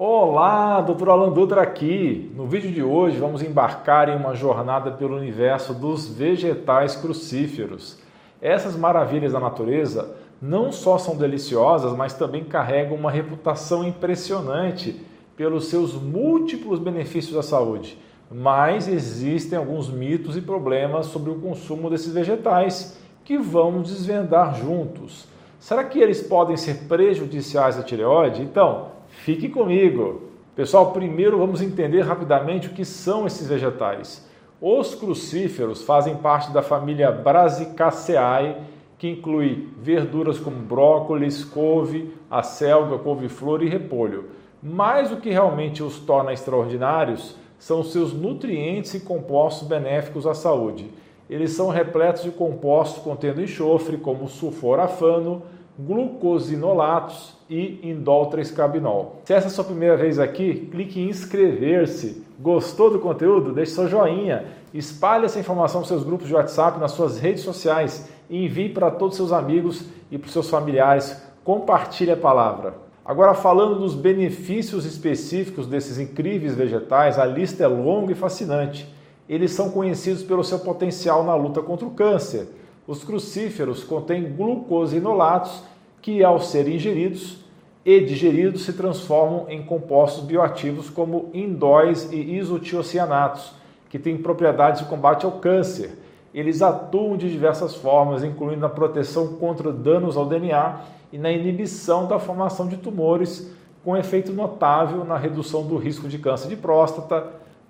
Olá, Dr. Alan Dutra aqui. No vídeo de hoje vamos embarcar em uma jornada pelo universo dos vegetais crucíferos. Essas maravilhas da natureza não só são deliciosas, mas também carregam uma reputação impressionante pelos seus múltiplos benefícios à saúde. Mas existem alguns mitos e problemas sobre o consumo desses vegetais que vamos desvendar juntos. Será que eles podem ser prejudiciais à tireoide? Então, Fique comigo. Pessoal, primeiro vamos entender rapidamente o que são esses vegetais. Os crucíferos fazem parte da família Brassicaceae, que inclui verduras como brócolis, couve, acelga, couve-flor e repolho. Mas o que realmente os torna extraordinários são seus nutrientes e compostos benéficos à saúde. Eles são repletos de compostos contendo enxofre, como sulforafano, glucosinolatos e indol 3-cabinol. Se essa é a sua primeira vez aqui, clique em inscrever-se. Gostou do conteúdo? Deixe seu joinha. Espalhe essa informação nos seus grupos de WhatsApp, nas suas redes sociais e envie para todos os seus amigos e para os seus familiares. Compartilhe a palavra. Agora, falando dos benefícios específicos desses incríveis vegetais, a lista é longa e fascinante. Eles são conhecidos pelo seu potencial na luta contra o câncer os crucíferos contêm glucosinolatos que, ao serem ingeridos e digeridos, se transformam em compostos bioativos como indóis e isotiocianatos, que têm propriedades de combate ao câncer. Eles atuam de diversas formas, incluindo na proteção contra danos ao DNA e na inibição da formação de tumores, com efeito notável na redução do risco de câncer de próstata,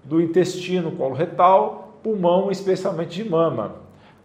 do intestino coloretal, pulmão e especialmente de mama.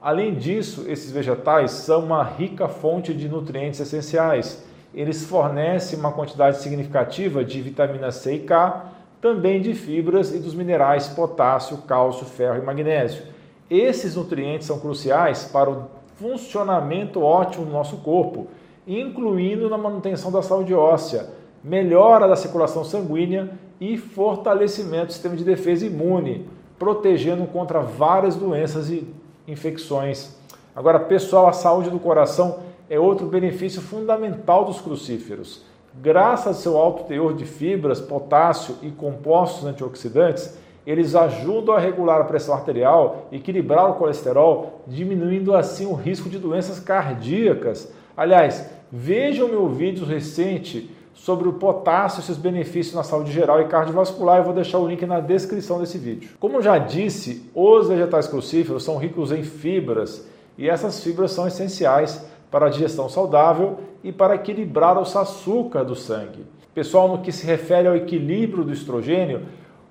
Além disso, esses vegetais são uma rica fonte de nutrientes essenciais. Eles fornecem uma quantidade significativa de vitamina C e K, também de fibras e dos minerais potássio, cálcio, ferro e magnésio. Esses nutrientes são cruciais para o funcionamento ótimo do nosso corpo, incluindo na manutenção da saúde óssea, melhora da circulação sanguínea e fortalecimento do sistema de defesa imune, protegendo contra várias doenças e infecções. Agora, pessoal, a saúde do coração é outro benefício fundamental dos crucíferos. Graças ao seu alto teor de fibras, potássio e compostos antioxidantes, eles ajudam a regular a pressão arterial, equilibrar o colesterol, diminuindo assim o risco de doenças cardíacas. Aliás, vejam meu vídeo recente sobre o potássio e seus benefícios na saúde geral e cardiovascular. Eu vou deixar o link na descrição desse vídeo. Como já disse, os vegetais crucíferos são ricos em fibras e essas fibras são essenciais para a digestão saudável e para equilibrar o açúcar do sangue. Pessoal, no que se refere ao equilíbrio do estrogênio,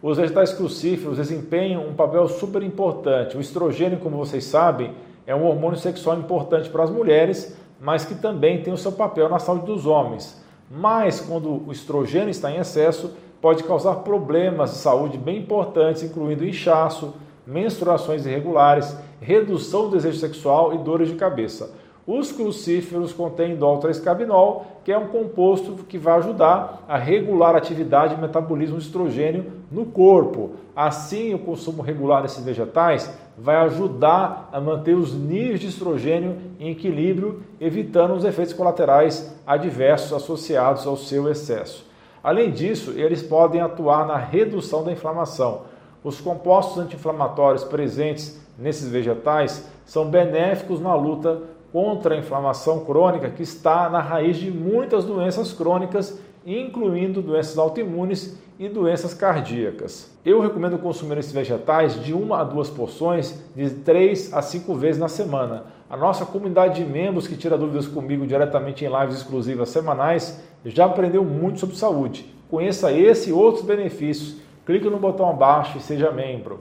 os vegetais crucíferos desempenham um papel super importante. O estrogênio, como vocês sabem, é um hormônio sexual importante para as mulheres, mas que também tem o seu papel na saúde dos homens mas quando o estrogênio está em excesso, pode causar problemas de saúde bem importantes, incluindo inchaço, menstruações irregulares, redução do desejo sexual e dores de cabeça. Os crucíferos contêm dol-3-cabinol, que é um composto que vai ajudar a regular a atividade e metabolismo de estrogênio no corpo. Assim, o consumo regular desses vegetais vai ajudar a manter os níveis de estrogênio em equilíbrio, evitando os efeitos colaterais adversos associados ao seu excesso. Além disso, eles podem atuar na redução da inflamação. Os compostos anti-inflamatórios presentes nesses vegetais são benéficos na luta contra a inflamação crônica que está na raiz de muitas doenças crônicas, incluindo doenças autoimunes e doenças cardíacas. Eu recomendo consumir esses vegetais de uma a duas porções de três a cinco vezes na semana. A nossa comunidade de membros que tira dúvidas comigo diretamente em lives exclusivas semanais já aprendeu muito sobre saúde. Conheça esse e outros benefícios. Clique no botão abaixo e seja membro.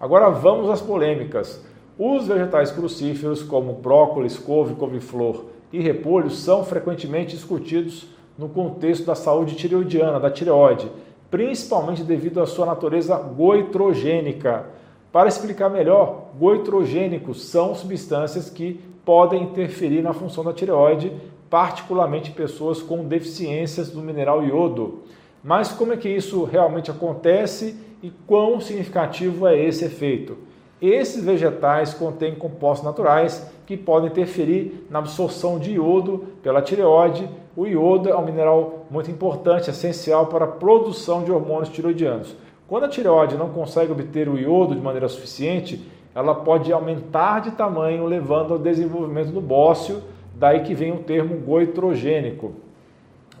Agora vamos às polêmicas. Os vegetais crucíferos, como brócolis, couve, couve-flor e repolho, são frequentemente discutidos no contexto da saúde tireoidiana, da tireoide, principalmente devido à sua natureza goitrogênica. Para explicar melhor, goitrogênicos são substâncias que podem interferir na função da tireoide, particularmente pessoas com deficiências do mineral iodo. Mas como é que isso realmente acontece e quão significativo é esse efeito? Esses vegetais contêm compostos naturais que podem interferir na absorção de iodo pela tireoide. O iodo é um mineral muito importante, essencial para a produção de hormônios tiroidianos. Quando a tireoide não consegue obter o iodo de maneira suficiente, ela pode aumentar de tamanho, levando ao desenvolvimento do bócio, daí que vem o termo goitrogênico.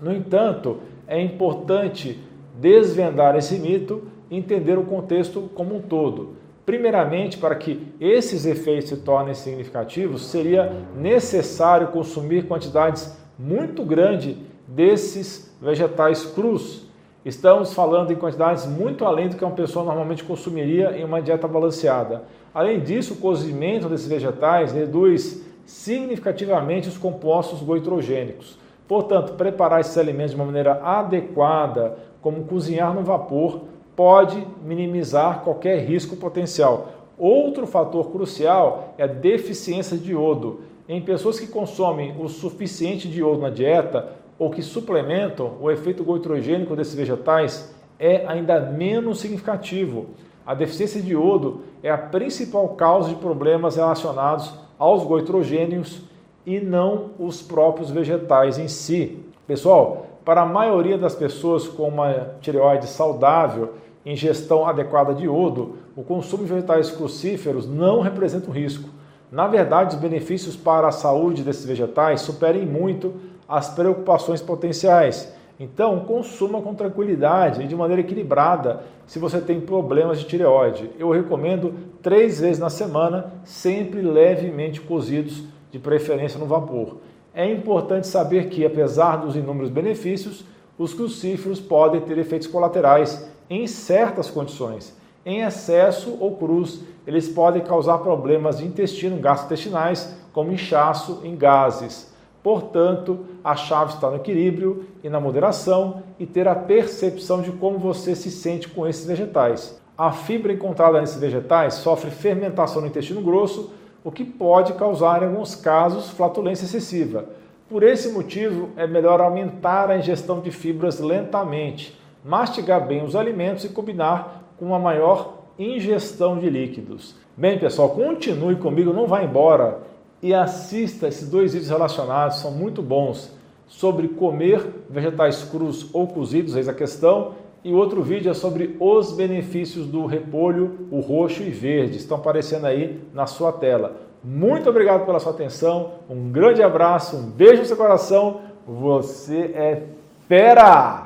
No entanto, é importante desvendar esse mito e entender o contexto como um todo. Primeiramente, para que esses efeitos se tornem significativos, seria necessário consumir quantidades muito grandes desses vegetais crus. Estamos falando em quantidades muito além do que uma pessoa normalmente consumiria em uma dieta balanceada. Além disso, o cozimento desses vegetais reduz significativamente os compostos goitrogênicos. Portanto, preparar esses alimentos de uma maneira adequada, como cozinhar no vapor, pode minimizar qualquer risco potencial. Outro fator crucial é a deficiência de iodo. Em pessoas que consomem o suficiente de iodo na dieta ou que suplementam, o efeito goitrogênico desses vegetais é ainda menos significativo. A deficiência de iodo é a principal causa de problemas relacionados aos goitrogênios e não os próprios vegetais em si. Pessoal, para a maioria das pessoas com uma tireoide saudável, ingestão adequada de iodo, o consumo de vegetais crucíferos não representa um risco. Na verdade, os benefícios para a saúde desses vegetais superem muito as preocupações potenciais. Então, consuma com tranquilidade e de maneira equilibrada se você tem problemas de tireoide. Eu recomendo três vezes na semana, sempre levemente cozidos, de preferência no vapor. É importante saber que, apesar dos inúmeros benefícios, os crucíferos podem ter efeitos colaterais em certas condições. Em excesso ou cruz, eles podem causar problemas de intestino, gastrointestinais, como inchaço em gases. Portanto, a chave está no equilíbrio e na moderação e ter a percepção de como você se sente com esses vegetais. A fibra encontrada nesses vegetais sofre fermentação no intestino grosso, o que pode causar, em alguns casos, flatulência excessiva. Por esse motivo, é melhor aumentar a ingestão de fibras lentamente mastigar bem os alimentos e combinar com uma maior ingestão de líquidos. Bem, pessoal, continue comigo, não vá embora e assista esses dois vídeos relacionados, são muito bons, sobre comer vegetais crus ou cozidos, eis a questão, e outro vídeo é sobre os benefícios do repolho, o roxo e verde, estão aparecendo aí na sua tela. Muito obrigado pela sua atenção, um grande abraço, um beijo no seu coração, você é fera!